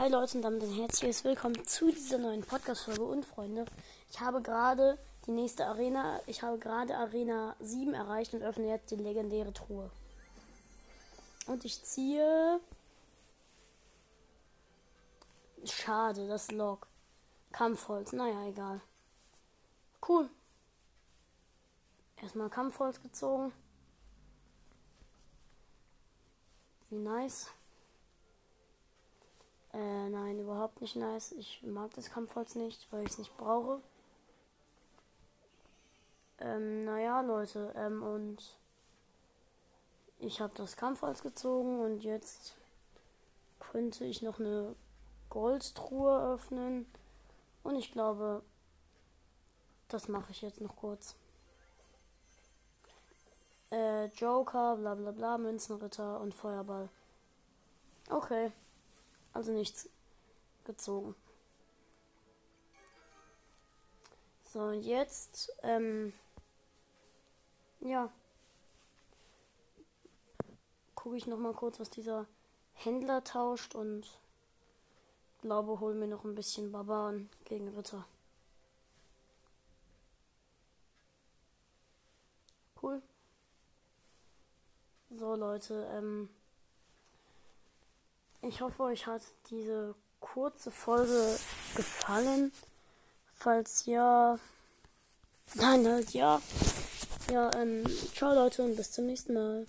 Hi Leute und damit ein herzliches Willkommen zu dieser neuen Podcast-Folge und Freunde. Ich habe gerade die nächste Arena, ich habe gerade Arena 7 erreicht und öffne jetzt die legendäre Truhe. Und ich ziehe. Schade, das Log. Kampfholz, naja, egal. Cool. Erstmal Kampfholz gezogen. Wie nice. Äh, nein, überhaupt nicht nice. Ich mag das Kampfholz nicht, weil ich es nicht brauche. Ähm, naja, Leute, ähm, und ich habe das Kampfholz gezogen und jetzt könnte ich noch eine Goldtruhe öffnen. Und ich glaube, das mache ich jetzt noch kurz. Äh, Joker, bla bla bla, Münzenritter und Feuerball. Okay. Also nichts gezogen. So, und jetzt, ähm, ja, gucke ich noch mal kurz, was dieser Händler tauscht und glaube, hol mir noch ein bisschen Barbaren gegen Ritter. Cool. So, Leute, ähm, ich hoffe, euch hat diese kurze Folge gefallen. Falls ja, dann halt ja. Ja, ähm, ciao Leute und bis zum nächsten Mal.